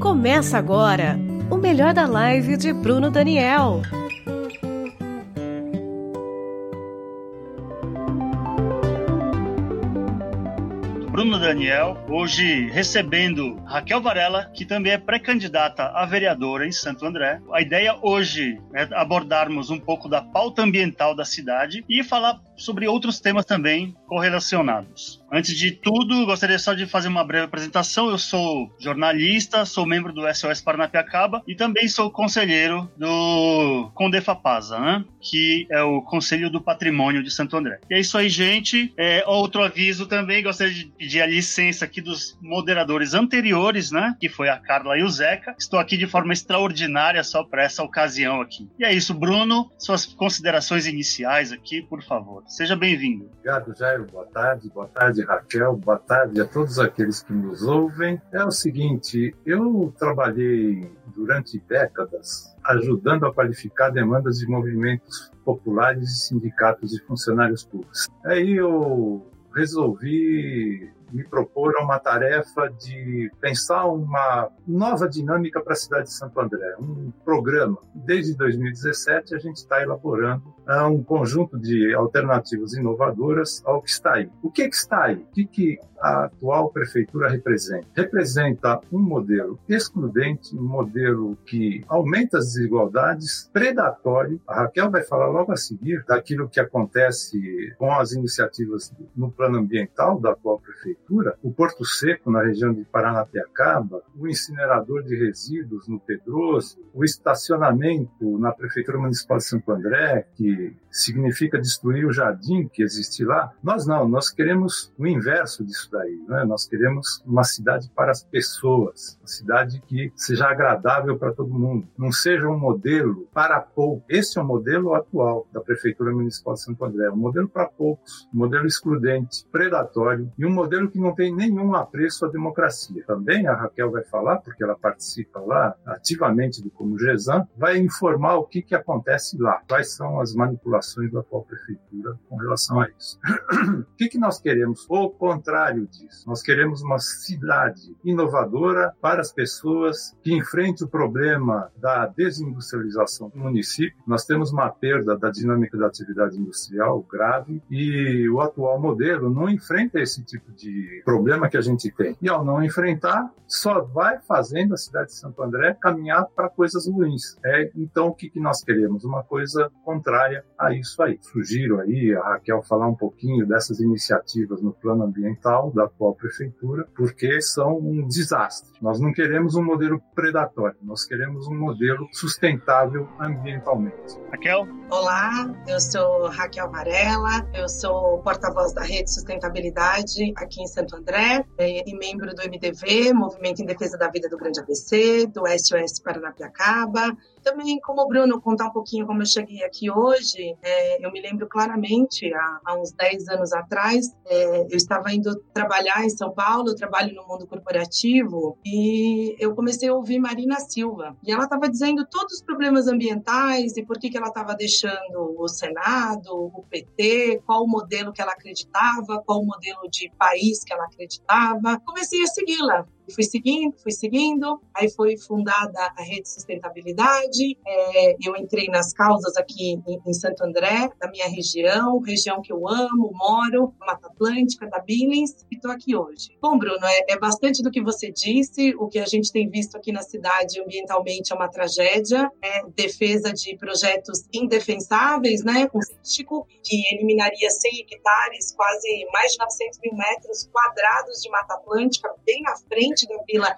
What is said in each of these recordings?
Começa agora o melhor da live de Bruno Daniel. Bruno Daniel, hoje recebendo Raquel Varela, que também é pré-candidata a vereadora em Santo André. A ideia hoje é abordarmos um pouco da pauta ambiental da cidade e falar sobre outros temas também correlacionados. Antes de tudo, gostaria só de fazer uma breve apresentação. Eu sou jornalista, sou membro do SOS Paranapiacaba e também sou conselheiro do Condefapasa, né? que é o Conselho do Patrimônio de Santo André. E é isso aí, gente. É, outro aviso também, gostaria de pedir a licença aqui dos moderadores anteriores, né? Que foi a Carla e o Zeca. Estou aqui de forma extraordinária só para essa ocasião aqui. E é isso, Bruno. Suas considerações iniciais aqui, por favor. Seja bem-vindo. Obrigado, Jairo. Boa tarde. Boa tarde, Raquel. Boa tarde a todos aqueles que nos ouvem. É o seguinte, eu trabalhei durante décadas ajudando a qualificar demandas de movimentos populares e sindicatos de funcionários públicos. Aí eu resolvi me proporam uma tarefa de pensar uma nova dinâmica para a cidade de Santo André, um programa. Desde 2017 a gente está elaborando uh, um conjunto de alternativas inovadoras ao que está aí. O que, que está aí? O que, que a atual prefeitura representa? Representa um modelo excludente, um modelo que aumenta as desigualdades, predatório. A Raquel vai falar logo a seguir daquilo que acontece com as iniciativas no plano ambiental da atual prefeitura prefeitura, o Porto Seco, na região de Paranapiacaba, o incinerador de resíduos no Pedroso, o estacionamento na Prefeitura Municipal de Santo André, que significa destruir o jardim que existe lá. Nós não, nós queremos o inverso disso daí, né? nós queremos uma cidade para as pessoas, uma cidade que seja agradável para todo mundo, não seja um modelo para poucos. Esse é o modelo atual da Prefeitura Municipal de Santo André, um modelo para poucos, um modelo excludente, predatório e um modelo que não tem nenhum apreço à democracia. Também a Raquel vai falar, porque ela participa lá ativamente do Como Gesan, vai informar o que, que acontece lá, quais são as manipulações da atual prefeitura com relação a isso. o que, que nós queremos? O contrário disso. Nós queremos uma cidade inovadora para as pessoas que enfrente o problema da desindustrialização do município. Nós temos uma perda da dinâmica da atividade industrial grave e o atual modelo não enfrenta esse tipo de problema que a gente tem. E ao não enfrentar, só vai fazendo a cidade de Santo André caminhar para coisas ruins. É, então, o que, que nós queremos? Uma coisa contrária a isso aí. Sugiro aí a Raquel falar um pouquinho dessas iniciativas no plano ambiental da atual prefeitura, porque são um desastre. Nós não queremos um modelo predatório, nós queremos um modelo sustentável ambientalmente. Raquel? Olá, eu sou Raquel Varela, eu sou porta-voz da Rede Sustentabilidade aqui em Santo André e membro do MDV, Movimento em Defesa da Vida do Grande ABC, do SOS Paranapiacaba, também, como o Bruno, contar um pouquinho como eu cheguei aqui hoje, é, eu me lembro claramente, há, há uns 10 anos atrás, é, eu estava indo trabalhar em São Paulo, eu trabalho no mundo corporativo, e eu comecei a ouvir Marina Silva. E ela estava dizendo todos os problemas ambientais e por que, que ela estava deixando o Senado, o PT, qual o modelo que ela acreditava, qual o modelo de país que ela acreditava. Comecei a segui-la fui seguindo, fui seguindo. Aí foi fundada a Rede Sustentabilidade. É, eu entrei nas causas aqui em, em, Santo André, da minha região, região que eu amo, moro, Mata Atlântica, da Billings, e estou aqui hoje. Bom, Bruno, é, é, bastante do que você disse. O que a gente tem visto aqui na cidade ambientalmente é uma tragédia. É defesa de projetos indefensáveis, né, com cístico, que eliminaria 100 hectares, quase mais de 900 mil metros quadrados de Mata Atlântica, bem na frente da Vila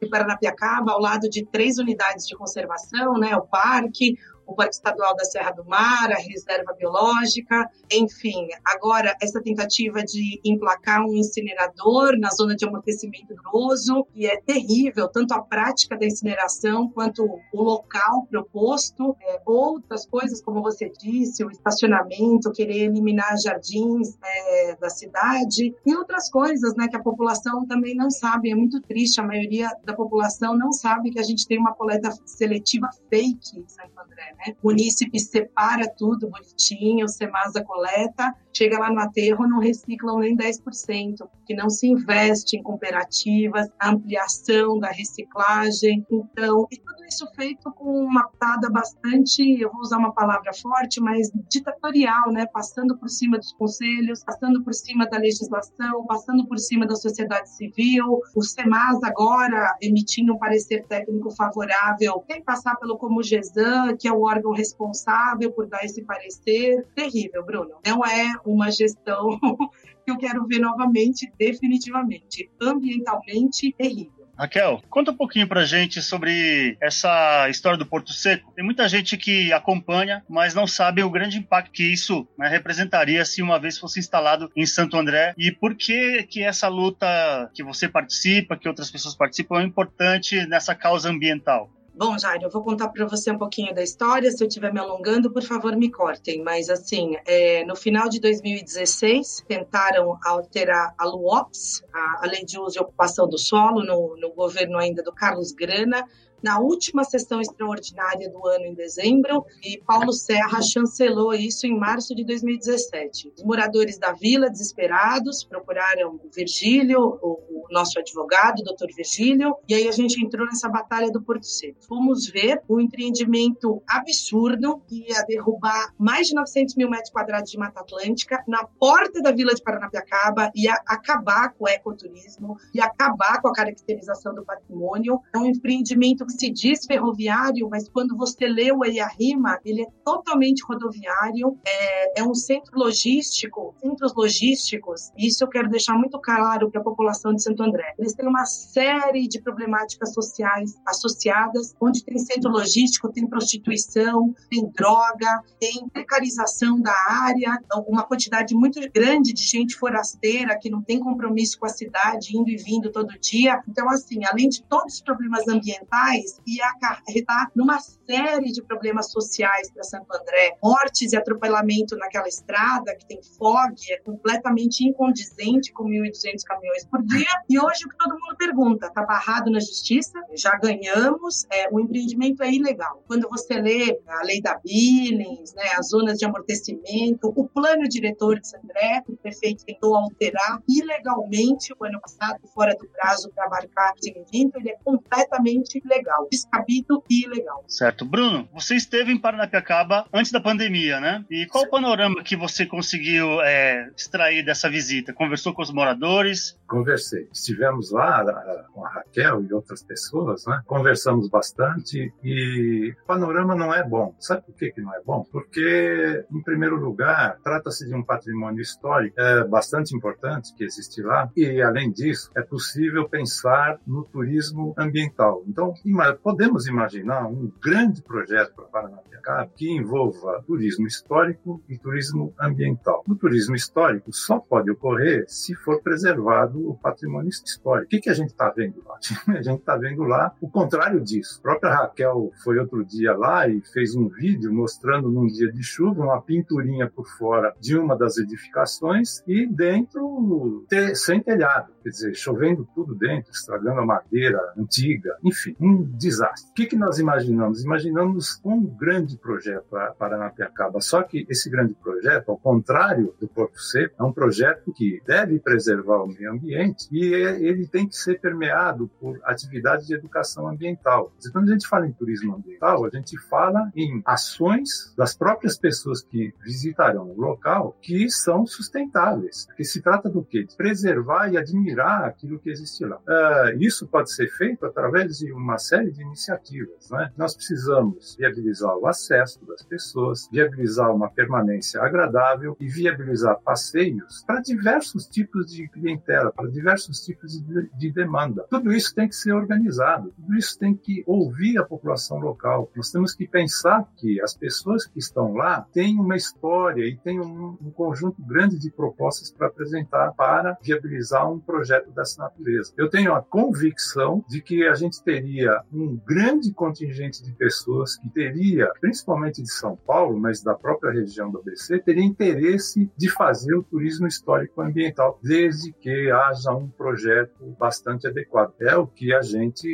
de Paranapiacaba, ao lado de três unidades de conservação, né, o parque, o Parque Estadual da Serra do Mar, a Reserva Biológica, enfim. Agora, essa tentativa de emplacar um incinerador na zona de amortecimento grosso, que é terrível, tanto a prática da incineração quanto o local proposto. É, outras coisas, como você disse, o estacionamento, querer eliminar jardins é, da cidade, e outras coisas né, que a população também não sabe. É muito triste, a maioria da população não sabe que a gente tem uma coleta seletiva fake em Santo André. Né? O munícipe separa tudo bonitinho, o Semasa coleta, chega lá no aterro não reciclam nem 10%, porque não se investe em cooperativas, ampliação da reciclagem. Então, tudo isso feito com uma pitada bastante, eu vou usar uma palavra forte, mas ditatorial, né? Passando por cima dos conselhos, passando por cima da legislação, passando por cima da sociedade civil. O SEMAS agora emitindo um parecer técnico favorável, tem que passar pelo Comugesan, que é o órgão responsável por dar esse parecer. Terrível, Bruno. Não é uma gestão que eu quero ver novamente, definitivamente. Ambientalmente terrível. Raquel, conta um pouquinho pra gente sobre essa história do Porto Seco. Tem muita gente que acompanha, mas não sabe o grande impacto que isso né, representaria se uma vez fosse instalado em Santo André e por que que essa luta que você participa, que outras pessoas participam, é importante nessa causa ambiental. Bom, Jair, eu vou contar para você um pouquinho da história. Se eu estiver me alongando, por favor, me cortem. Mas, assim, é, no final de 2016, tentaram alterar a LUOPS, a, a Lei de Uso e Ocupação do Solo, no, no governo ainda do Carlos Grana, na última sessão extraordinária do ano, em dezembro, e Paulo Serra chancelou isso em março de 2017. Os moradores da vila, desesperados, procuraram o Virgílio, o, nosso advogado, o doutor Virgílio, e aí a gente entrou nessa batalha do Porto Seco. Fomos ver um empreendimento absurdo que ia derrubar mais de 900 mil metros quadrados de Mata Atlântica na porta da vila de Paranapiacaba, ia acabar com o ecoturismo, ia acabar com a caracterização do patrimônio. É um empreendimento se diz ferroviário, mas quando você lê o Eiarima, ele é totalmente rodoviário, é, é um centro logístico, centros logísticos, isso eu quero deixar muito claro para a população de Santo André. Eles têm uma série de problemáticas sociais associadas, onde tem centro logístico, tem prostituição, tem droga, tem precarização da área, uma quantidade muito grande de gente forasteira que não tem compromisso com a cidade, indo e vindo todo dia. Então, assim, além de todos os problemas ambientais, e acarretar numa série de problemas sociais para Santo André. Mortes e atropelamento naquela estrada que tem fog, é completamente incondizente com 1.200 caminhões por dia. E hoje o que todo mundo pergunta, está barrado na justiça, já ganhamos, é, o empreendimento é ilegal. Quando você lê a lei da Billings, né, as zonas de amortecimento, o plano diretor de Santo André, o prefeito tentou alterar ilegalmente o ano passado, fora do prazo para abarcar esse evento, ele é completamente ilegal ilegal, descabido e ilegal. Certo. Bruno, você esteve em Paranapiacaba antes da pandemia, né? E qual o panorama que você conseguiu é, extrair dessa visita? Conversou com os moradores? Conversei. Estivemos lá com a Raquel e outras pessoas, né? Conversamos bastante e o panorama não é bom. Sabe por que, que não é bom? Porque, em primeiro lugar, trata-se de um patrimônio histórico é, bastante importante que existe lá e, além disso, é possível pensar no turismo ambiental. Então, podemos imaginar um grande projeto para Paranapiacaba que envolva turismo histórico e turismo ambiental. O turismo histórico só pode ocorrer se for preservado o patrimônio histórico. O que, que a gente está vendo lá? A gente está vendo lá o contrário disso. A própria Raquel foi outro dia lá e fez um vídeo mostrando num dia de chuva uma pinturinha por fora de uma das edificações e dentro sem telhado, quer dizer, chovendo tudo dentro, estragando a madeira antiga, enfim, um desastre. O que, que nós imaginamos? Imaginamos um grande projeto para Paranapiacaba, só que esse grande projeto, ao contrário do Porto Seco, é um projeto que deve preservar o meio ambiente e é, ele tem que ser permeado por atividades de educação ambiental. Quando a gente fala em turismo ambiental, a gente fala em ações das próprias pessoas que visitarão o local que são sustentáveis, porque se trata do quê? De preservar e admirar aquilo que existe lá. Uh, isso pode ser feito através de uma série de iniciativas. Né? Nós precisamos viabilizar o acesso das pessoas, viabilizar uma permanência agradável e viabilizar passeios para diversos tipos de clientela, para diversos tipos de, de demanda. Tudo isso tem que ser organizado, tudo isso tem que ouvir a população local. Nós temos que pensar que as pessoas que estão lá têm uma história e têm um, um conjunto grande de propostas para apresentar para viabilizar um projeto dessa natureza. Eu tenho a convicção de que a gente teria um grande contingente de pessoas que teria, principalmente de São Paulo, mas da própria região do ABC, teria interesse de fazer o turismo histórico ambiental, desde que haja um projeto bastante adequado. É o que a gente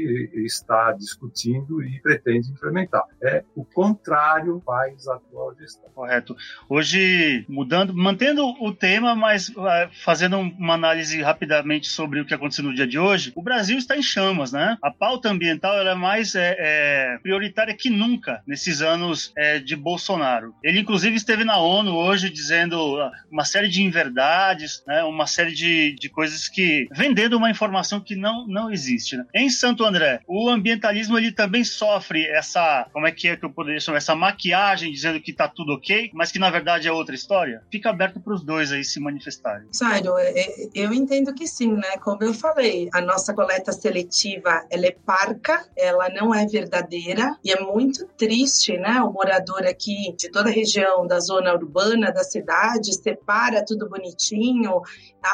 está discutindo e pretende implementar. É o contrário faz a atual gestão. Correto. Hoje, mudando, mantendo o tema, mas uh, fazendo uma análise rapidamente sobre o que aconteceu no dia de hoje, o Brasil está em chamas, né? A pauta ambiental é mais é, é, prioritária que nunca nesses anos é, de Bolsonaro. Ele, inclusive, esteve na ONU hoje dizendo uma série de inverdades, né? uma série de, de coisas que. vendendo uma informação que não, não existe. Né? Em Santo André, o ambientalismo ele também sofre essa. como é que é que eu poderia chamar? Essa maquiagem dizendo que está tudo ok, mas que na verdade é outra história? Fica aberto para os dois aí se manifestarem. Sário, é, é, eu entendo que sim, né? Como eu falei, a nossa coleta seletiva ela é parca, ela não é verdadeira e é muito triste, né? O morador aqui de toda a região da zona urbana da cidade separa tudo bonitinho,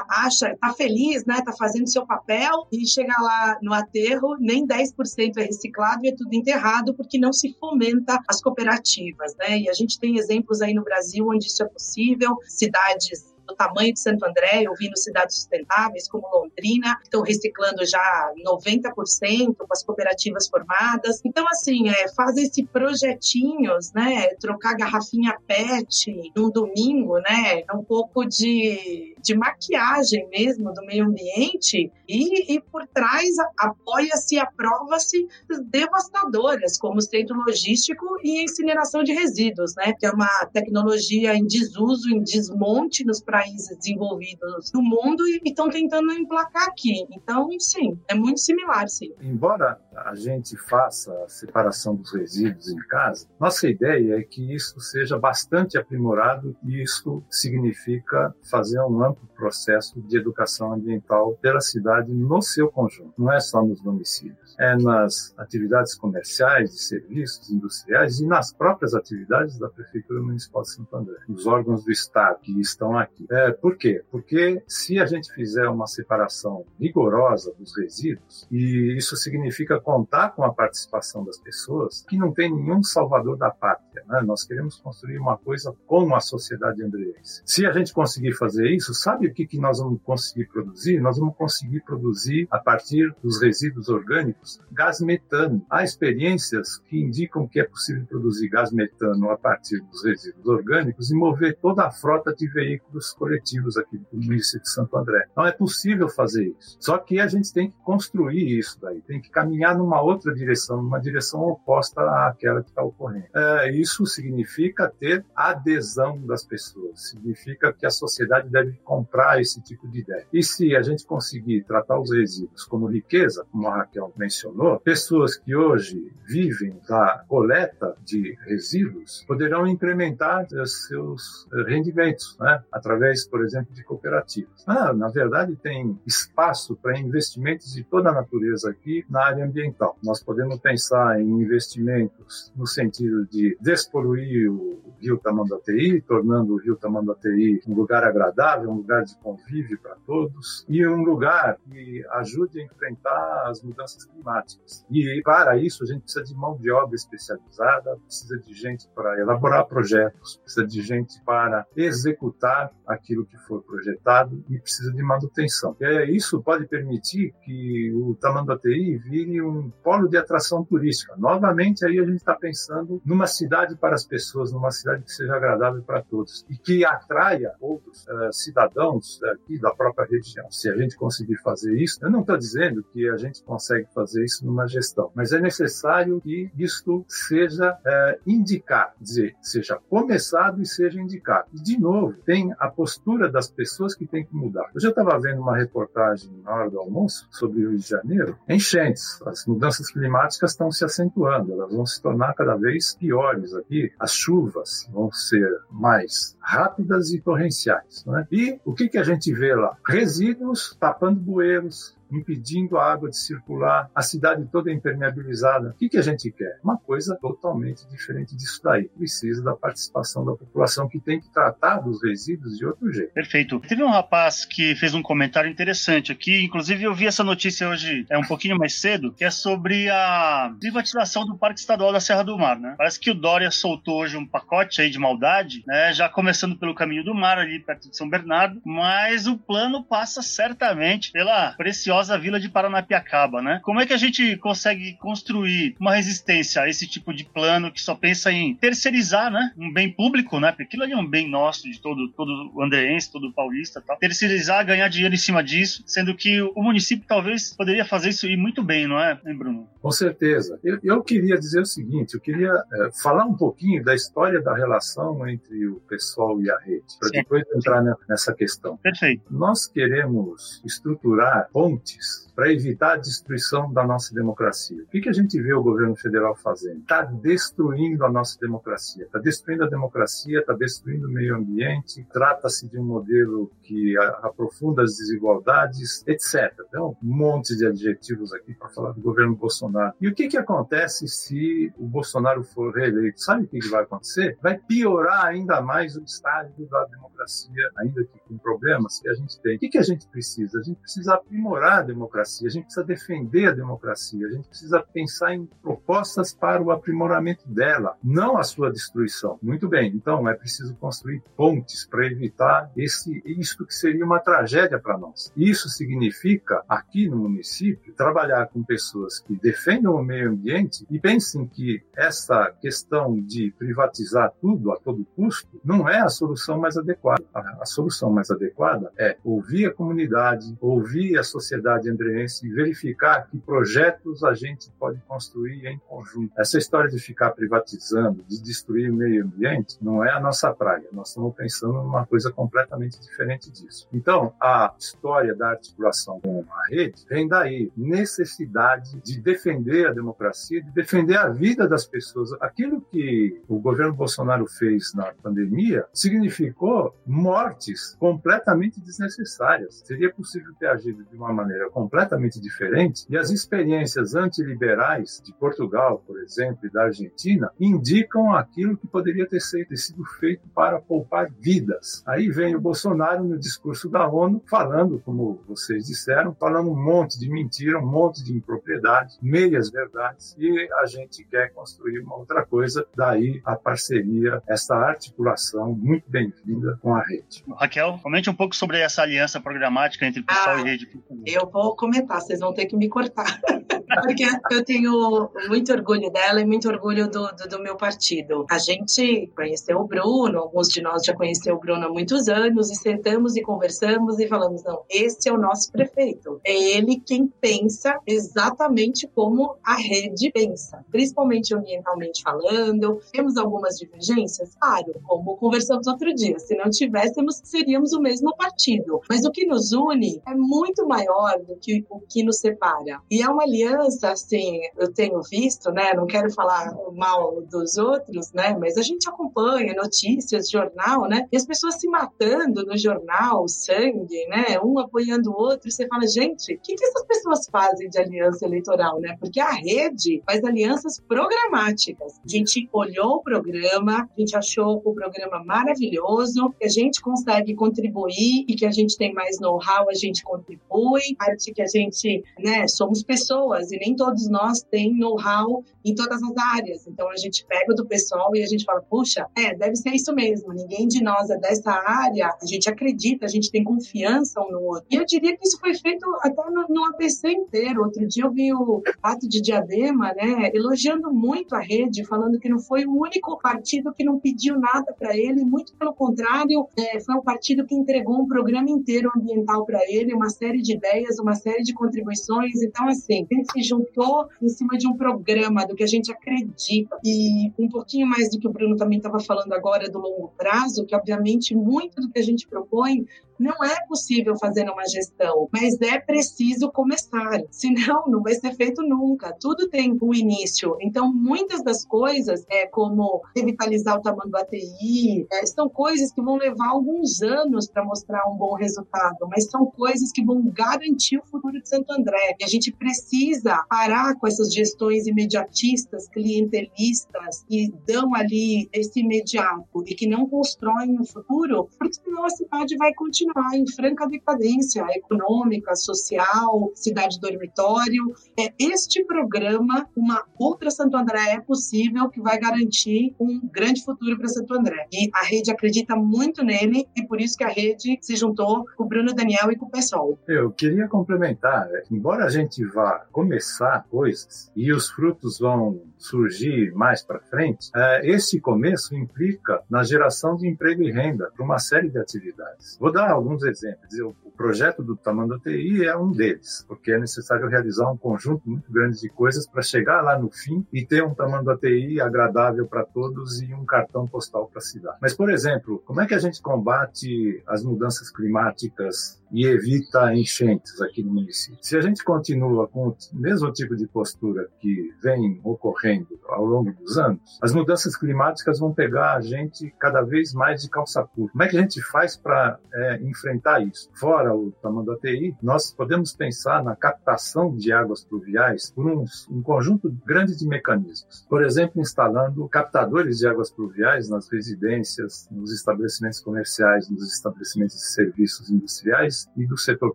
acha, tá feliz, né? Tá fazendo seu papel e chega lá no aterro, nem 10% é reciclado e é tudo enterrado porque não se fomenta as cooperativas, né? E a gente tem exemplos aí no Brasil onde isso é possível, cidades do tamanho de Santo André, eu vi no cidades sustentáveis como Londrina, estão reciclando já 90% com as cooperativas formadas. Então, assim, é, fazer esse projetinhos, né, trocar garrafinha PET num domingo, né, é um pouco de, de maquiagem mesmo do meio ambiente e, e por trás apoia-se, aprova-se devastadoras, como centro logístico e incineração de resíduos, né, que é uma tecnologia em desuso, em desmonte nos países desenvolvidos do mundo e estão tentando emplacar aqui. Então, sim, é muito similar, sim. Embora a gente faça a separação dos resíduos em casa, nossa ideia é que isso seja bastante aprimorado e isso significa fazer um amplo processo de educação ambiental pela cidade no seu conjunto, não é só nos domicílios, é nas atividades comerciais, de serviços industriais e nas próprias atividades da Prefeitura Municipal de Santo André, os órgãos do Estado que estão aqui é, por quê? Porque se a gente fizer uma separação rigorosa dos resíduos, e isso significa contar com a participação das pessoas, que não tem nenhum salvador da pátria. Né? Nós queremos construir uma coisa com a sociedade andreense. Se a gente conseguir fazer isso, sabe o que, que nós vamos conseguir produzir? Nós vamos conseguir produzir, a partir dos resíduos orgânicos, gás metano. Há experiências que indicam que é possível produzir gás metano a partir dos resíduos orgânicos e mover toda a frota de veículos coletivos aqui do município de Santo André. Não é possível fazer isso. Só que a gente tem que construir isso daí, tem que caminhar numa outra direção, numa direção oposta àquela que está ocorrendo. É, isso significa ter adesão das pessoas, significa que a sociedade deve comprar esse tipo de ideia. E se a gente conseguir tratar os resíduos como riqueza, como a Raquel mencionou, pessoas que hoje vivem da coleta de resíduos poderão incrementar seus rendimentos, né? através através, por exemplo, de cooperativas. Ah, na verdade, tem espaço para investimentos de toda a natureza aqui na área ambiental. Nós podemos pensar em investimentos no sentido de despoluir o rio Tamanduateí, tornando o rio Tamanduateí um lugar agradável, um lugar de convívio para todos e um lugar que ajude a enfrentar as mudanças climáticas. E para isso a gente precisa de mão de obra especializada, precisa de gente para elaborar projetos, precisa de gente para executar aquilo que for projetado e precisa de manutenção. É, isso pode permitir que o Tamanduateí vire um polo de atração turística. Novamente, aí a gente está pensando numa cidade para as pessoas, numa cidade que seja agradável para todos e que atraia outros uh, cidadãos aqui da própria região. Se a gente conseguir fazer isso, eu não estou dizendo que a gente consegue fazer isso numa gestão, mas é necessário que isto seja uh, indicado, dizer, seja começado e seja indicado. E, de novo, tem a postura das pessoas que tem que mudar. Eu estava vendo uma reportagem na hora do almoço sobre o Rio de Janeiro. Enchentes, as mudanças climáticas estão se acentuando, elas vão se tornar cada vez piores aqui. As chuvas vão ser mais rápidas e torrenciais. Né? E o que, que a gente vê lá? Resíduos tapando bueiros, impedindo a água de circular, a cidade toda impermeabilizada. O que, que a gente quer? Uma coisa totalmente diferente disso daí. Precisa da participação da população que tem que tratar dos resíduos de outro jeito. Perfeito. Teve um rapaz que fez um comentário interessante aqui, inclusive eu vi essa notícia hoje é um pouquinho mais cedo, que é sobre a privatização do Parque Estadual da Serra do Mar, né? Parece que o Dória soltou hoje um pacote aí de maldade, né? Já começando pelo caminho do mar ali perto de São Bernardo, mas o plano passa certamente pela preciosa vila de Paranapiacaba, né? Como é que a gente consegue construir uma resistência a esse tipo de plano que só pensa em terceirizar, né? Um bem público, né? Porque aquilo ali é um bem nosso, de todo, todo andreense, todo paulista tal. Terceirizar, ganhar dinheiro em cima disso, sendo que o município talvez poderia fazer isso e muito bem, não é, Bruno? Com certeza. Eu, eu queria dizer o seguinte, eu queria é, falar um pouquinho da história da relação entre o pessoal e a rede, para depois entrar nessa questão. Perfeito. Nós queremos estruturar pontes para evitar a destruição da nossa democracia. O que, que a gente vê o governo federal fazendo? Está destruindo a nossa democracia. Está destruindo a democracia, está destruindo o meio ambiente, trata-se de um modelo que aprofunda as desigualdades, etc. Então, um monte de adjetivos aqui para falar do governo Bolsonaro. E o que, que acontece se o Bolsonaro for reeleito? Sabe o que, que vai acontecer? Vai piorar ainda mais o estágio da democracia, ainda que com problemas que a gente tem. O que, que a gente precisa? A gente precisa aprimorar a democracia a gente precisa defender a democracia, a gente precisa pensar em propostas para o aprimoramento dela, não a sua destruição. Muito bem, então é preciso construir pontes para evitar esse isto que seria uma tragédia para nós. Isso significa, aqui no município, trabalhar com pessoas que defendam o meio ambiente e pensem que essa questão de privatizar tudo a todo custo não é a solução mais adequada. A, a solução mais adequada é ouvir a comunidade, ouvir a sociedade andré e verificar que projetos a gente pode construir em conjunto. Essa história de ficar privatizando, de destruir o meio ambiente, não é a nossa praia. Nós estamos pensando numa coisa completamente diferente disso. Então, a história da articulação com a rede vem daí, necessidade de defender a democracia, de defender a vida das pessoas. Aquilo que o governo Bolsonaro fez na pandemia significou mortes completamente desnecessárias. Seria possível ter agido de uma maneira completamente diferente e as experiências antiliberais de Portugal, por exemplo, e da Argentina indicam aquilo que poderia ter sido feito para poupar vidas. Aí vem o Bolsonaro no discurso da ONU falando, como vocês disseram, falando um monte de mentira, um monte de impropriedade, meias verdades e a gente quer construir uma outra coisa. Daí a parceria, essa articulação muito bem-vinda com a rede. Raquel, comente um pouco sobre essa aliança programática entre pessoal ah, e rede. Eu vou comentar, vocês vão ter que me cortar. Porque eu tenho muito orgulho dela e muito orgulho do, do, do, meu partido. A gente conheceu o Bruno, alguns de nós já conheceu o Bruno há muitos anos, e sentamos e conversamos e falamos: não, esse é o nosso prefeito. É ele quem pensa exatamente como a rede pensa, principalmente ambientalmente falando. Temos algumas divergências? Claro, como conversamos outro dia. Se não tivéssemos, seríamos o mesmo partido. Mas o que nos une é muito maior do que o que nos separa. E é uma aliança, assim, eu tenho visto, né? Não quero falar mal dos outros, né? Mas a gente acompanha notícias, jornal, né? E as pessoas se matando no jornal, sangue, né? Um apoiando o outro. E você fala, gente, o que, que essas pessoas fazem de aliança eleitoral, né? Porque a rede faz alianças programáticas. A gente olhou o programa, a gente achou o programa maravilhoso, que a gente consegue contribuir e que a gente tem mais know-how, a gente contribui, parte que a gente, né, somos pessoas e nem todos nós têm know-how em todas as áreas. Então a gente pega do pessoal e a gente fala, puxa, é, deve ser isso mesmo. Ninguém de nós é dessa área. A gente acredita, a gente tem confiança um no outro. E eu diria que isso foi feito até no, no APC inteiro. Outro dia eu vi o ato de Diadema, né, elogiando muito a rede, falando que não foi o único partido que não pediu nada para ele, muito pelo contrário, é, foi um partido que entregou um programa inteiro ambiental para ele, uma série de ideias, uma série de contribuições. Então, assim, gente se juntou em cima de um programa do que a gente acredita. E um pouquinho mais do que o Bruno também estava falando agora do longo prazo, que obviamente muito do que a gente propõe não é possível fazer uma gestão, mas é preciso começar. Senão, não vai ser feito nunca. Tudo tem um início. Então, muitas das coisas, é, como revitalizar o tamanho do ATI, é, são coisas que vão levar alguns anos para mostrar um bom resultado, mas são coisas que vão garantir o futuro de Santo André. E a gente precisa parar com essas gestões imediatistas, clientelistas, que dão ali esse imediato e que não constroem o futuro, porque senão a cidade vai continuar em franca decadência econômica, social, cidade dormitório. É este programa, uma outra Santo André é possível que vai garantir um grande futuro para Santo André. E a rede acredita muito nele e por isso que a rede se juntou com o Bruno Daniel e com o pessoal. Eu queria complementar, embora a gente vá começar coisas e os frutos vão surgir mais para frente, é, esse começo implica na geração de emprego e renda para uma série de atividades. Vou dar alguns exemplos. O projeto do Tamanho TI é um deles, porque é necessário realizar um conjunto muito grande de coisas para chegar lá no fim e ter um Tamanho TI agradável para todos e um cartão postal para a cidade. Mas, por exemplo, como é que a gente combate as mudanças climáticas e evita enchentes aqui no município. Se a gente continua com o mesmo tipo de postura que vem ocorrendo ao longo dos anos, as mudanças climáticas vão pegar a gente cada vez mais de calça curta. Como é que a gente faz para é, enfrentar isso? Fora o tamanho da TI, nós podemos pensar na captação de águas pluviais por um, um conjunto grande de mecanismos. Por exemplo, instalando captadores de águas pluviais nas residências, nos estabelecimentos comerciais, nos estabelecimentos de serviços industriais e do setor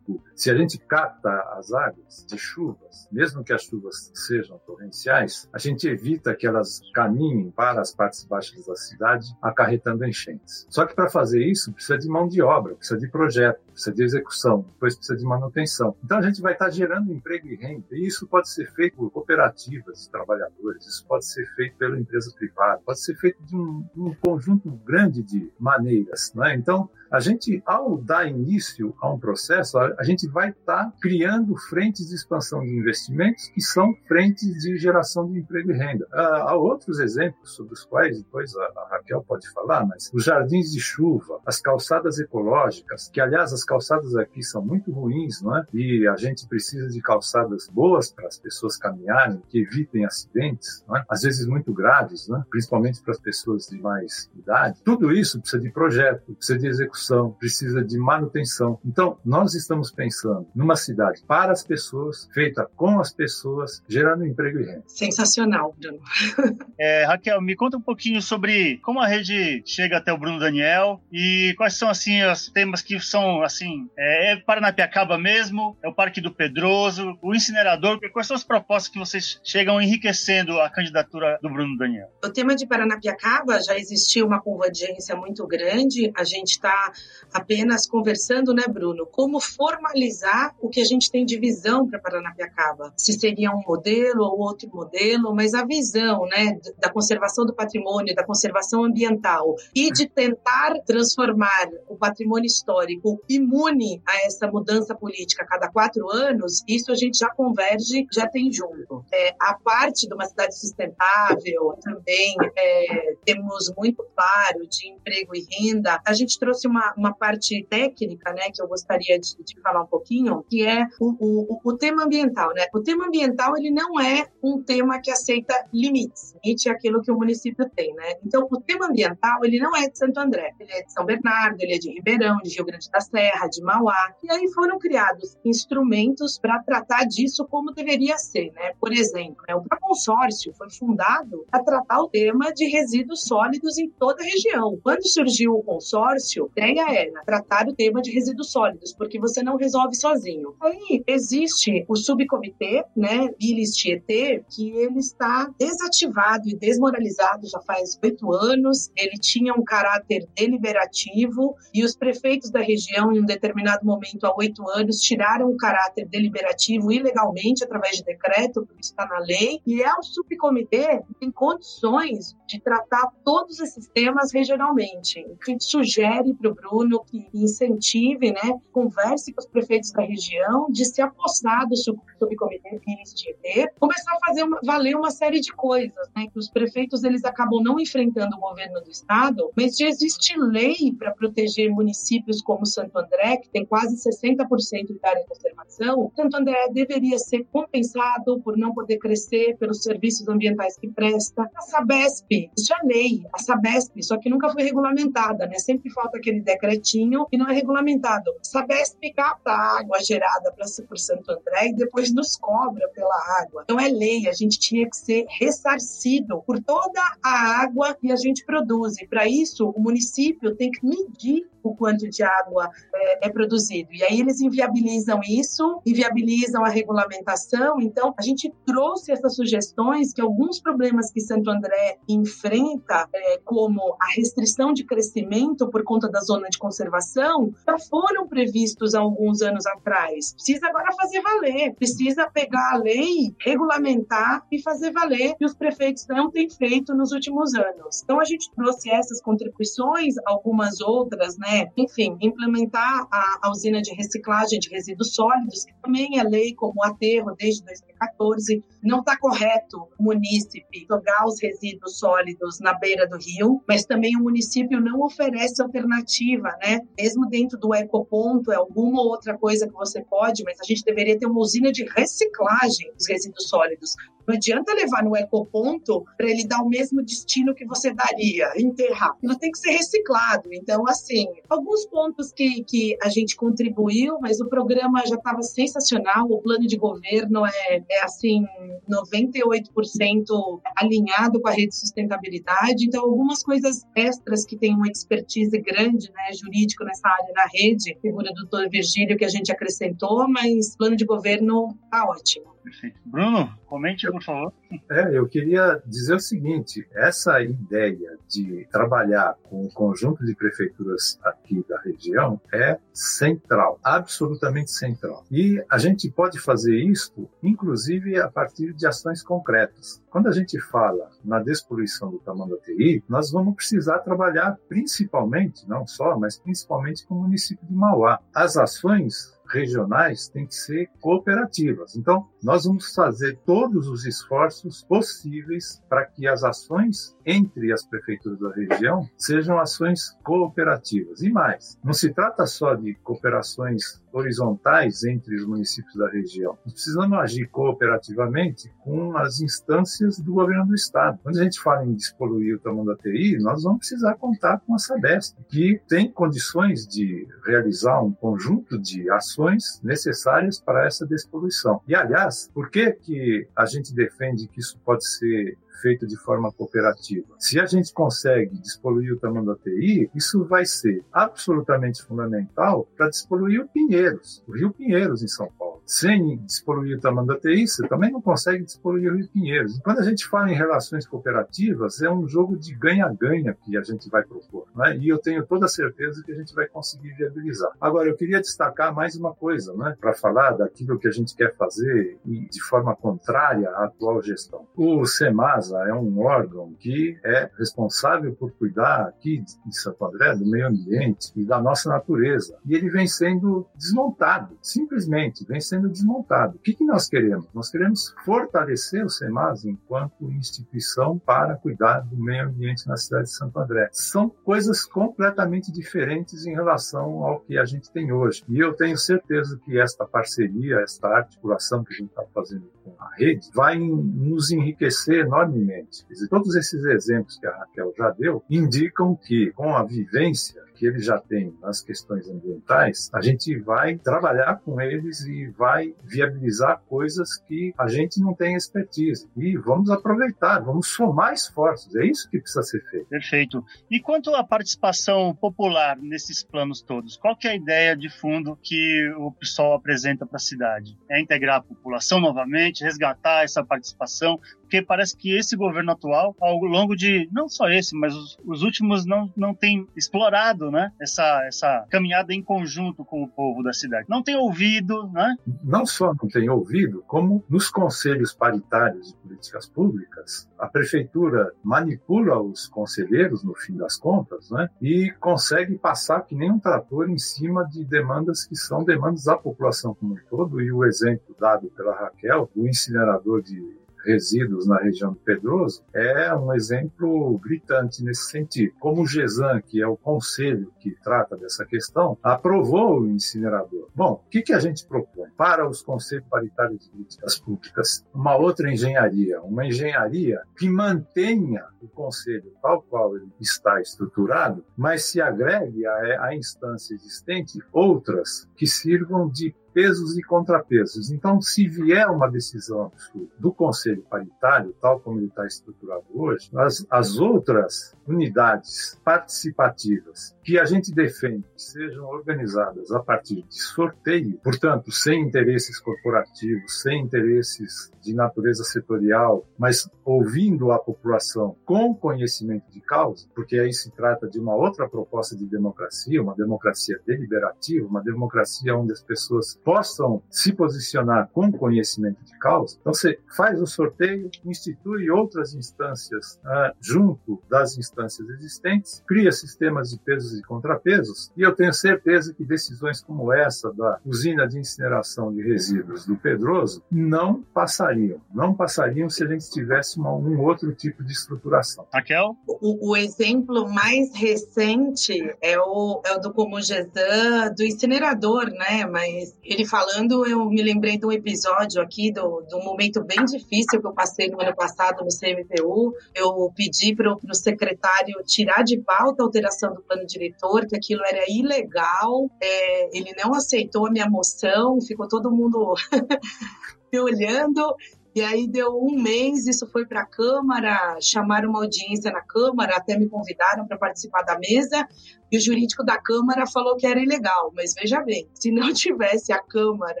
público. Se a gente capta as águas de chuvas, mesmo que as chuvas sejam torrenciais, a gente evita que elas caminhem para as partes baixas da cidade, acarretando enchentes. Só que para fazer isso precisa de mão de obra, precisa de projeto, precisa de execução, depois precisa de manutenção. Então a gente vai estar gerando emprego e renda, e isso pode ser feito por cooperativas de trabalhadores, isso pode ser feito pela empresa privada, pode ser feito de um, um conjunto grande de maneiras. Né? Então, a gente, ao dar início a um processo, a, gente vai estar tá criando frentes de expansão de investimentos que são frentes de geração de emprego e renda. há outros exemplos sobre os quais depois a, Raquel pode falar, mas os jardins de chuva, as calçadas ecológicas, que aliás as calçadas aqui são muito ruins, não é? E a gente precisa de calçadas boas para as pessoas caminharem, que evitem acidentes, é? às vezes muito graves, é? principalmente para as pessoas de mais idade. Tudo isso precisa de projeto, precisa de execução execução, precisa de manutenção. Então, nós estamos pensando numa cidade para as pessoas, feita com as pessoas, gerando emprego e renda. Sensacional, Bruno. é, Raquel, me conta um pouquinho sobre como a rede chega até o Bruno Daniel e quais são assim os temas que são assim é, é Paranapiacaba mesmo, é o Parque do Pedroso, o incinerador. Quais são as propostas que vocês chegam enriquecendo a candidatura do Bruno Daniel? O tema de Paranapiacaba já existiu uma convergência muito grande. A gente está apenas conversando, né, Bruno, como formalizar o que a gente tem de visão para Paranapiacaba. Se seria um modelo ou outro modelo, mas a visão, né, da conservação do patrimônio, da conservação ambiental e de tentar transformar o patrimônio histórico imune a essa mudança política a cada quatro anos, isso a gente já converge, já tem junto. É, a parte de uma cidade sustentável também é, temos muito claro de emprego e renda. A gente trouxe uma uma, uma parte técnica, né, que eu gostaria de, de falar um pouquinho, que é o, o, o, tema ambiental, né? O tema ambiental, ele não é um tema que aceita limites. Limite é aquilo que o município tem, né? Então, o tema ambiental, ele não é de Santo André. Ele é de São Bernardo, ele é de Ribeirão, de Rio Grande da Serra, de Mauá. E aí foram criados instrumentos para tratar disso como deveria ser, né? Por exemplo, né, o consórcio foi fundado para tratar o tema de resíduos sólidos em toda a região. Quando surgiu o consórcio, ideia era tratar o tema de resíduos sólidos, porque você não resolve sozinho. Aí existe o subcomitê, né, Bilis Tietê, que ele está desativado e desmoralizado já faz oito anos. Ele tinha um caráter deliberativo e os prefeitos da região, em um determinado momento, há oito anos, tiraram o caráter deliberativo ilegalmente através de decreto, porque está na lei. E é o subcomitê que tem condições de tratar todos esses temas regionalmente. O que sugere para o Bruno, que incentive, né, converse com os prefeitos da região, de se apossar do subcomitê Pires Tietê, começar a fazer uma, valer uma série de coisas, né, que os prefeitos eles acabam não enfrentando o governo do estado, mas já existe lei para proteger municípios como Santo André, que tem quase 60% de área de conservação. Santo André deveria ser compensado por não poder crescer pelos serviços ambientais que presta. A Sabesp, isso é lei, a Sabesp, só que nunca foi regulamentada, né? Sempre falta aquele decretinho e não é regulamentado. Sabesp capta a água gerada para por Santo André e depois nos cobra pela água. Então é lei, a gente tinha que ser ressarcido por toda a água que a gente produz. E para isso, o município tem que medir o quanto de água é, é, produzido. E aí eles inviabilizam isso, inviabilizam a regulamentação. Então, a gente trouxe essas sugestões que alguns problemas que Santo André enfrenta, é, como a restrição de crescimento por conta da zona de conservação, já foram previstos há alguns anos atrás. Precisa agora fazer valer, precisa pegar a lei, regulamentar e fazer valer, e os prefeitos não têm feito nos últimos anos. Então, a gente trouxe essas contribuições, algumas outras, né? Enfim, implementar a, a usina de reciclagem de resíduos sólidos, que também é lei como aterro desde 2014. Não está correto o munícipe jogar os resíduos sólidos na beira do rio, mas também o município não oferece alternativa, né? Mesmo dentro do ecoponto, é alguma outra coisa que você pode, mas a gente deveria ter uma usina de reciclagem dos resíduos sólidos. Não adianta levar no ecoponto para ele dar o mesmo destino que você daria, enterrar. Ele tem que ser reciclado. Então, assim, alguns pontos que, que a gente contribuiu, mas o programa já estava sensacional. O plano de governo é, é assim, 98% alinhado com a rede de sustentabilidade. Então, algumas coisas extras que tem uma expertise grande, né, jurídico nessa área na rede, figura do doutor Virgílio que a gente acrescentou, mas plano de governo está ótimo. Perfeito. Bruno, comente, por favor. É, eu queria dizer o seguinte: essa ideia de trabalhar com o conjunto de prefeituras aqui da região é central, absolutamente central. E a gente pode fazer isso, inclusive, a partir de ações concretas. Quando a gente fala na despoluição do Tamanduateí, nós vamos precisar trabalhar principalmente, não só, mas principalmente com o município de Mauá. As ações regionais têm que ser cooperativas. Então, nós vamos fazer todos os esforços possíveis para que as ações entre as prefeituras da região sejam ações cooperativas. E mais, não se trata só de cooperações horizontais entre os municípios da região. Nós precisamos agir cooperativamente com as instâncias do governo do estado. Quando a gente fala em despoluir o tamanho da TI, nós vamos precisar contar com a Sabesp, que tem condições de realizar um conjunto de ações necessárias para essa despoluição. E, aliás, por que, que a gente defende que isso pode ser feito de forma cooperativa. Se a gente consegue despoluir o TI, isso vai ser absolutamente fundamental para despoluir o Pinheiros, o Rio Pinheiros em São Paulo. Sem despoluir o tamanho da TI, você também não consegue despoluir o Rio Pinheiros. Quando a gente fala em relações cooperativas, é um jogo de ganha-ganha que a gente vai propor. Né? E eu tenho toda a certeza que a gente vai conseguir viabilizar. Agora, eu queria destacar mais uma coisa, né? para falar daquilo que a gente quer fazer e de forma contrária à atual gestão. O SEMAS, é um órgão que é responsável por cuidar aqui de Santo André do meio ambiente e da nossa natureza. E ele vem sendo desmontado, simplesmente vem sendo desmontado. O que, que nós queremos? Nós queremos fortalecer o SEMAS enquanto instituição para cuidar do meio ambiente na cidade de Santo André. São coisas completamente diferentes em relação ao que a gente tem hoje. E eu tenho certeza que esta parceria, esta articulação que a gente está fazendo com a rede, vai nos enriquecer enormemente. Dizer, todos esses exemplos que a Raquel já deu indicam que, com a vivência que ele já tem nas questões ambientais, a gente vai trabalhar com eles e vai viabilizar coisas que a gente não tem expertise. E vamos aproveitar, vamos somar esforços. É isso que precisa ser feito. Perfeito. E quanto à participação popular nesses planos todos, qual que é a ideia de fundo que o PSOL apresenta para a cidade? É integrar a população novamente, resgatar essa participação, porque parece que esse governo atual, ao longo de, não só esse, mas os, os últimos, não, não tem explorado né, essa, essa caminhada em conjunto com o povo da cidade. Não tem ouvido, né? Não só não tem ouvido, como nos conselhos paritários de políticas públicas, a prefeitura manipula os conselheiros, no fim das contas, né, e consegue passar que nem um trator em cima de demandas que são demandas da população como um todo, e o exemplo dado pela Raquel, do incinerador de resíduos na região do Pedroso é um exemplo gritante nesse sentido. Como o GESAN, que é o conselho que trata dessa questão, aprovou o incinerador. Bom, o que, que a gente propõe? Para os conselhos paritários de políticas públicas, uma outra engenharia, uma engenharia que mantenha o conselho tal qual ele está estruturado, mas se agregue à, à instância existente outras que sirvam de pesos e contrapesos. Então, se vier uma decisão do Conselho Paritário, tal como ele está estruturado hoje, as, as outras unidades participativas que a gente defende sejam organizadas a partir de sorteio, portanto, sem interesses corporativos, sem interesses de natureza setorial, mas ouvindo a população com conhecimento de causa, porque aí se trata de uma outra proposta de democracia, uma democracia deliberativa, uma democracia onde as pessoas possam se posicionar com conhecimento de causa. Então você faz o sorteio, institui outras instâncias uh, junto das instâncias existentes, cria sistemas de pesos e contrapesos, e eu tenho certeza que decisões como essa da usina de incineração de resíduos do Pedroso não passariam, não passariam se a gente tivesse uma, um outro tipo de estruturação. Raquel? O, o exemplo mais recente é o, é o do Comugesan, do incinerador, né? Mas ele falando, eu me lembrei de um episódio aqui, do, do momento bem difícil que eu passei no ano passado no CMPU. Eu pedi para o secretário tirar de pauta a alteração do plano diretor, que aquilo era ilegal. É, ele não aceitou a minha moção, ficou todo mundo me olhando. E aí deu um mês, isso foi para a Câmara, chamaram uma audiência na Câmara, até me convidaram para participar da mesa, e o jurídico da Câmara falou que era ilegal. Mas veja bem, se não tivesse a Câmara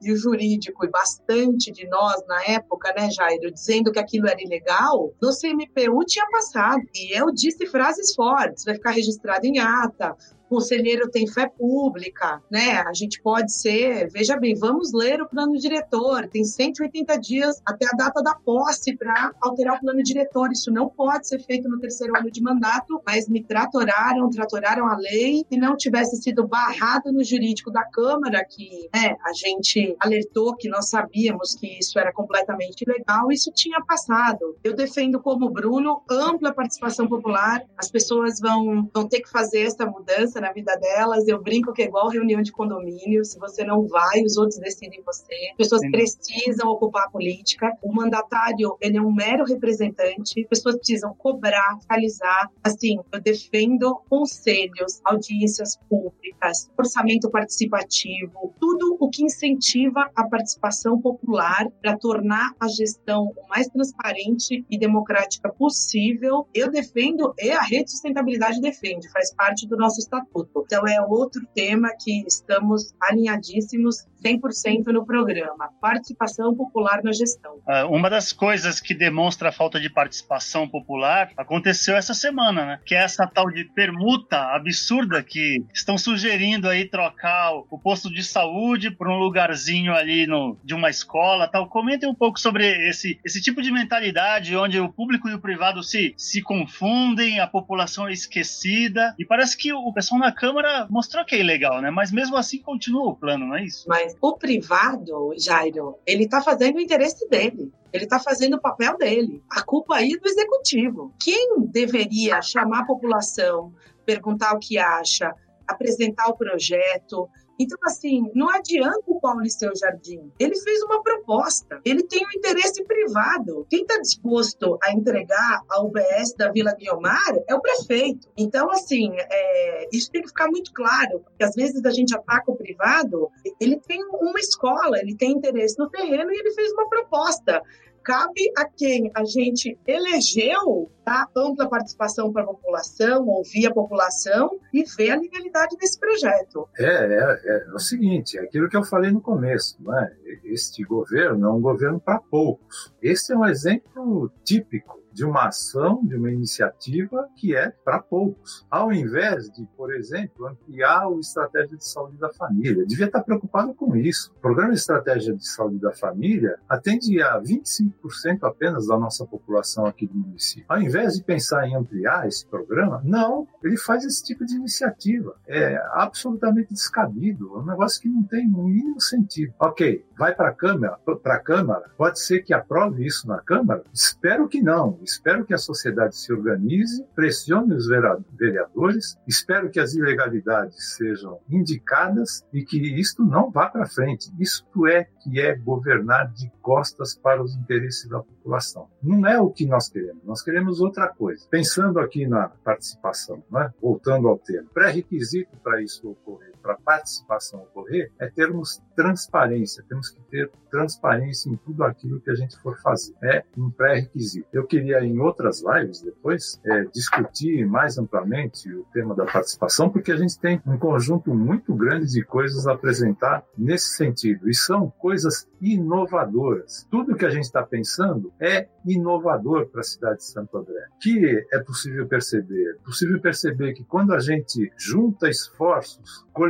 e o jurídico, e bastante de nós na época, né, Jairo, dizendo que aquilo era ilegal, no CMPU tinha passado. E eu disse frases fortes, vai ficar registrado em ata, conselheiro tem fé pública, né? A gente pode ser, veja bem, vamos ler o plano diretor, tem 180 dias até a data da posse para alterar o plano diretor. Isso não pode ser feito no terceiro ano de mandato, mas me tratoraram, tratoraram a lei. Se não tivesse sido barrado no jurídico da Câmara, que né, a gente alertou que nós sabíamos que isso era completamente ilegal, isso tinha passado. Eu defendo como Bruno ampla participação popular. As pessoas vão, vão ter que fazer essa mudança na vida delas. Eu brinco que é igual reunião de condomínio. Se você não vai, os outros decidem você. As pessoas Sim. precisam ocupar a política. O mandatário, ele é um mero representante. As pessoas precisam cobrar, fiscalizar. Assim, eu defendo conselhos, audiências públicas, orçamento participativo, tudo o que incentiva a participação popular para tornar a gestão o mais transparente e democrática possível. Eu defendo e a Rede Sustentabilidade defende, faz parte do nosso estatuto. Então é outro tema que estamos alinhadíssimos 100% no programa, participação popular na gestão. Ah, uma das coisas que demonstra a falta de participação popular aconteceu essa semana, né? Que é essa tal de permuta absurda que estão sugerindo aí trocar o posto de saúde por um lugarzinho ali no, de uma escola, tal. Comentem um pouco sobre esse, esse tipo de mentalidade onde o público e o privado se, se confundem, a população é esquecida e parece que o pessoal na Câmara mostrou que é ilegal, né? Mas mesmo assim continua o plano, não é isso? Mas o privado, Jairo, ele tá fazendo o interesse dele. Ele está fazendo o papel dele. A culpa aí é do executivo. Quem deveria chamar a população, perguntar o que acha, apresentar o projeto, então, assim, não adianta o Pauliceu Jardim. Ele fez uma proposta. Ele tem um interesse privado. Quem está disposto a entregar a UBS da Vila Guiomar é o prefeito. Então, assim, é, isso tem que ficar muito claro, porque às vezes a gente ataca o privado, ele tem uma escola, ele tem interesse no terreno e ele fez uma proposta cabe a quem a gente elegeu dar ampla participação para a população, ouvir a população e ver a legalidade desse projeto. É, é, é, o seguinte, é aquilo que eu falei no começo, né? este governo é um governo para poucos. Este é um exemplo típico de uma ação, de uma iniciativa que é para poucos. Ao invés de, por exemplo, ampliar o Estratégia de Saúde da Família. Devia estar preocupado com isso. O Programa de Estratégia de Saúde da Família atende a 25% apenas da nossa população aqui do município. Ao invés de pensar em ampliar esse programa, não, ele faz esse tipo de iniciativa. É absolutamente descabido, é um negócio que não tem o mínimo sentido. Ok, vai para a Câmara, para a Câmara, pode ser que aprove isso na Câmara? Espero que não Espero que a sociedade se organize, pressione os vereadores, espero que as ilegalidades sejam indicadas e que isto não vá para frente. Isto é que é governar de costas para os interesses da população. Não é o que nós queremos, nós queremos outra coisa. Pensando aqui na participação, né? voltando ao tema, pré-requisito para isso ocorrer para participação ocorrer é termos transparência, temos que ter transparência em tudo aquilo que a gente for fazer. É um pré-requisito. Eu queria, em outras lives depois, é, discutir mais amplamente o tema da participação, porque a gente tem um conjunto muito grande de coisas a apresentar nesse sentido, e são coisas inovadoras. Tudo que a gente está pensando é inovador para a cidade de Santo André. Que é possível perceber? É possível perceber que quando a gente junta esforços coletivos,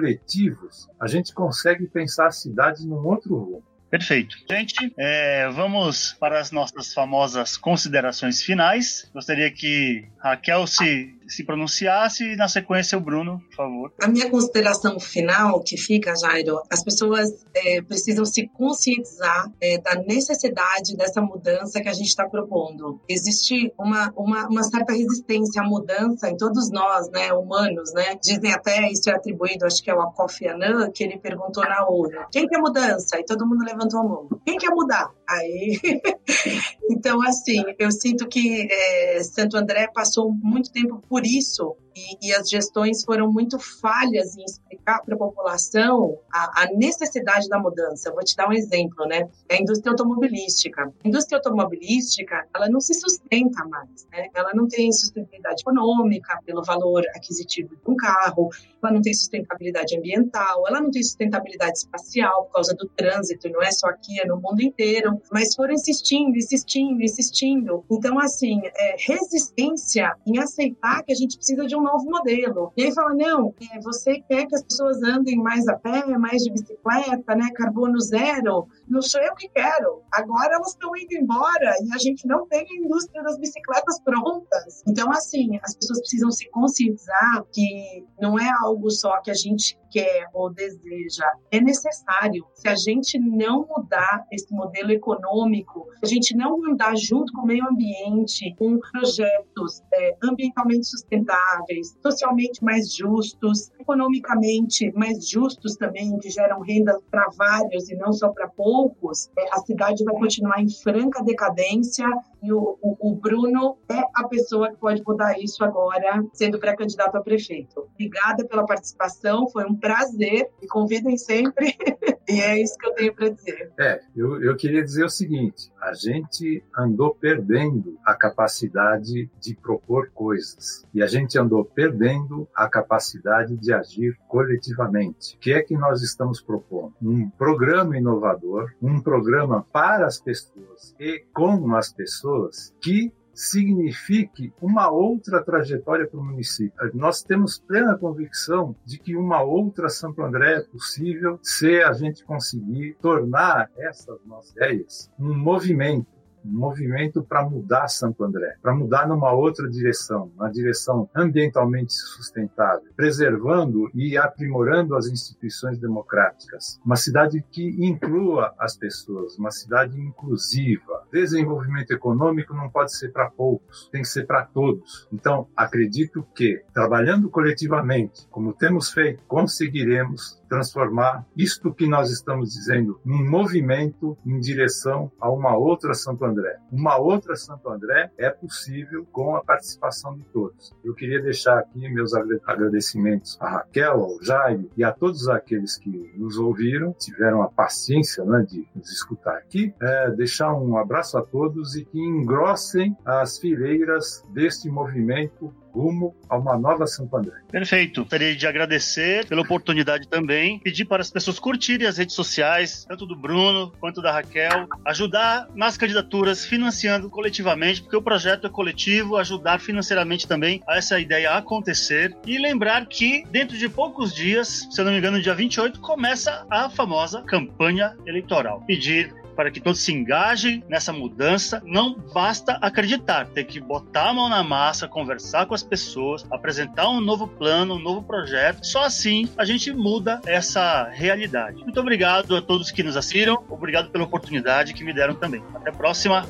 a gente consegue pensar a cidade num outro rumo. Perfeito. Gente, é, vamos para as nossas famosas considerações finais. Gostaria que Raquel se se pronunciasse e na sequência o Bruno, por favor. A minha consideração final que fica, Jairo, as pessoas é, precisam se conscientizar é, da necessidade dessa mudança que a gente está propondo. Existe uma, uma, uma, certa resistência à mudança em todos nós, né, humanos, né? Dizem até, isso é atribuído, acho que é o Kofi Annan, que ele perguntou na ONU, quem quer mudança? E todo mundo levantou a mão. Quem quer mudar? Aí, então, assim, eu sinto que é, Santo André passou muito tempo por isso e, e, as gestões foram muito falhas em explicar para a população a, necessidade da mudança. Vou te dar um exemplo, né? É a indústria automobilística. A indústria automobilística, ela não se sustenta mais, né? Ela não tem sustentabilidade econômica pelo valor aquisitivo de um carro, ela não tem sustentabilidade ambiental, ela não tem sustentabilidade espacial por causa do trânsito, não é só aqui, é no mundo inteiro. Mas foram insistindo, insistindo, insistindo. Então, assim, é, resistência em aceitar que a gente precisa de um novo modelo. E aí fala, não, é, você quer que as pessoas andem mais a pé, mais de bicicleta, né, carbono zero? Não sou eu que quero. Agora elas estão indo embora e a gente não tem a indústria das bicicletas prontas. Então, assim, as pessoas precisam se conscientizar que não é algo só que a gente quer ou deseja, é necessário. Se a gente não mudar esse modelo econômico, a gente não andar junto com o meio ambiente, com projetos é, ambientalmente sustentáveis, socialmente mais justos, economicamente mais justos também, que geram renda para vários e não só para poucos, é, a cidade vai continuar em franca decadência e o, o, o Bruno é a pessoa que pode mudar isso agora, sendo pré-candidato a prefeito. Obrigada pela participação, foi um prazer. Me convidem sempre. e é isso que eu tenho para dizer. É, eu, eu queria dizer o seguinte: a gente andou perdendo a capacidade de propor coisas. E a gente andou perdendo a capacidade de agir coletivamente. O que é que nós estamos propondo? Um programa inovador, um programa para as pessoas e com as pessoas que signifique uma outra trajetória para o município. Nós temos plena convicção de que uma outra Santo André é possível se a gente conseguir tornar essas nossas ideias um movimento movimento para mudar Santo André, para mudar numa outra direção, uma direção ambientalmente sustentável, preservando e aprimorando as instituições democráticas. Uma cidade que inclua as pessoas, uma cidade inclusiva. Desenvolvimento econômico não pode ser para poucos, tem que ser para todos. Então, acredito que, trabalhando coletivamente, como temos feito, conseguiremos transformar isto que nós estamos dizendo num movimento em direção a uma outra Santo André. Uma outra Santo André é possível com a participação de todos. Eu queria deixar aqui meus agradecimentos a Raquel, ao Jaime e a todos aqueles que nos ouviram, tiveram a paciência né, de nos escutar aqui. É, deixar um abraço a todos e que engrossem as fileiras deste movimento rumo a uma nova Santo André. Perfeito. Gostaria de agradecer pela oportunidade também, pedir para as pessoas curtirem as redes sociais, tanto do Bruno quanto da Raquel, ajudar nas candidaturas, financiando coletivamente, porque o projeto é coletivo, ajudar financeiramente também a essa ideia acontecer e lembrar que dentro de poucos dias, se eu não me engano, dia 28, começa a famosa campanha eleitoral. Pedir para que todos se engajem nessa mudança. Não basta acreditar, tem que botar a mão na massa, conversar com as pessoas, apresentar um novo plano, um novo projeto. Só assim a gente muda essa realidade. Muito obrigado a todos que nos assistiram, obrigado pela oportunidade que me deram também. Até a próxima.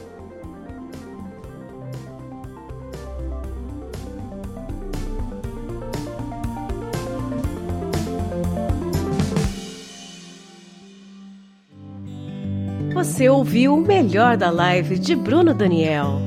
Você ouviu o melhor da live de Bruno Daniel.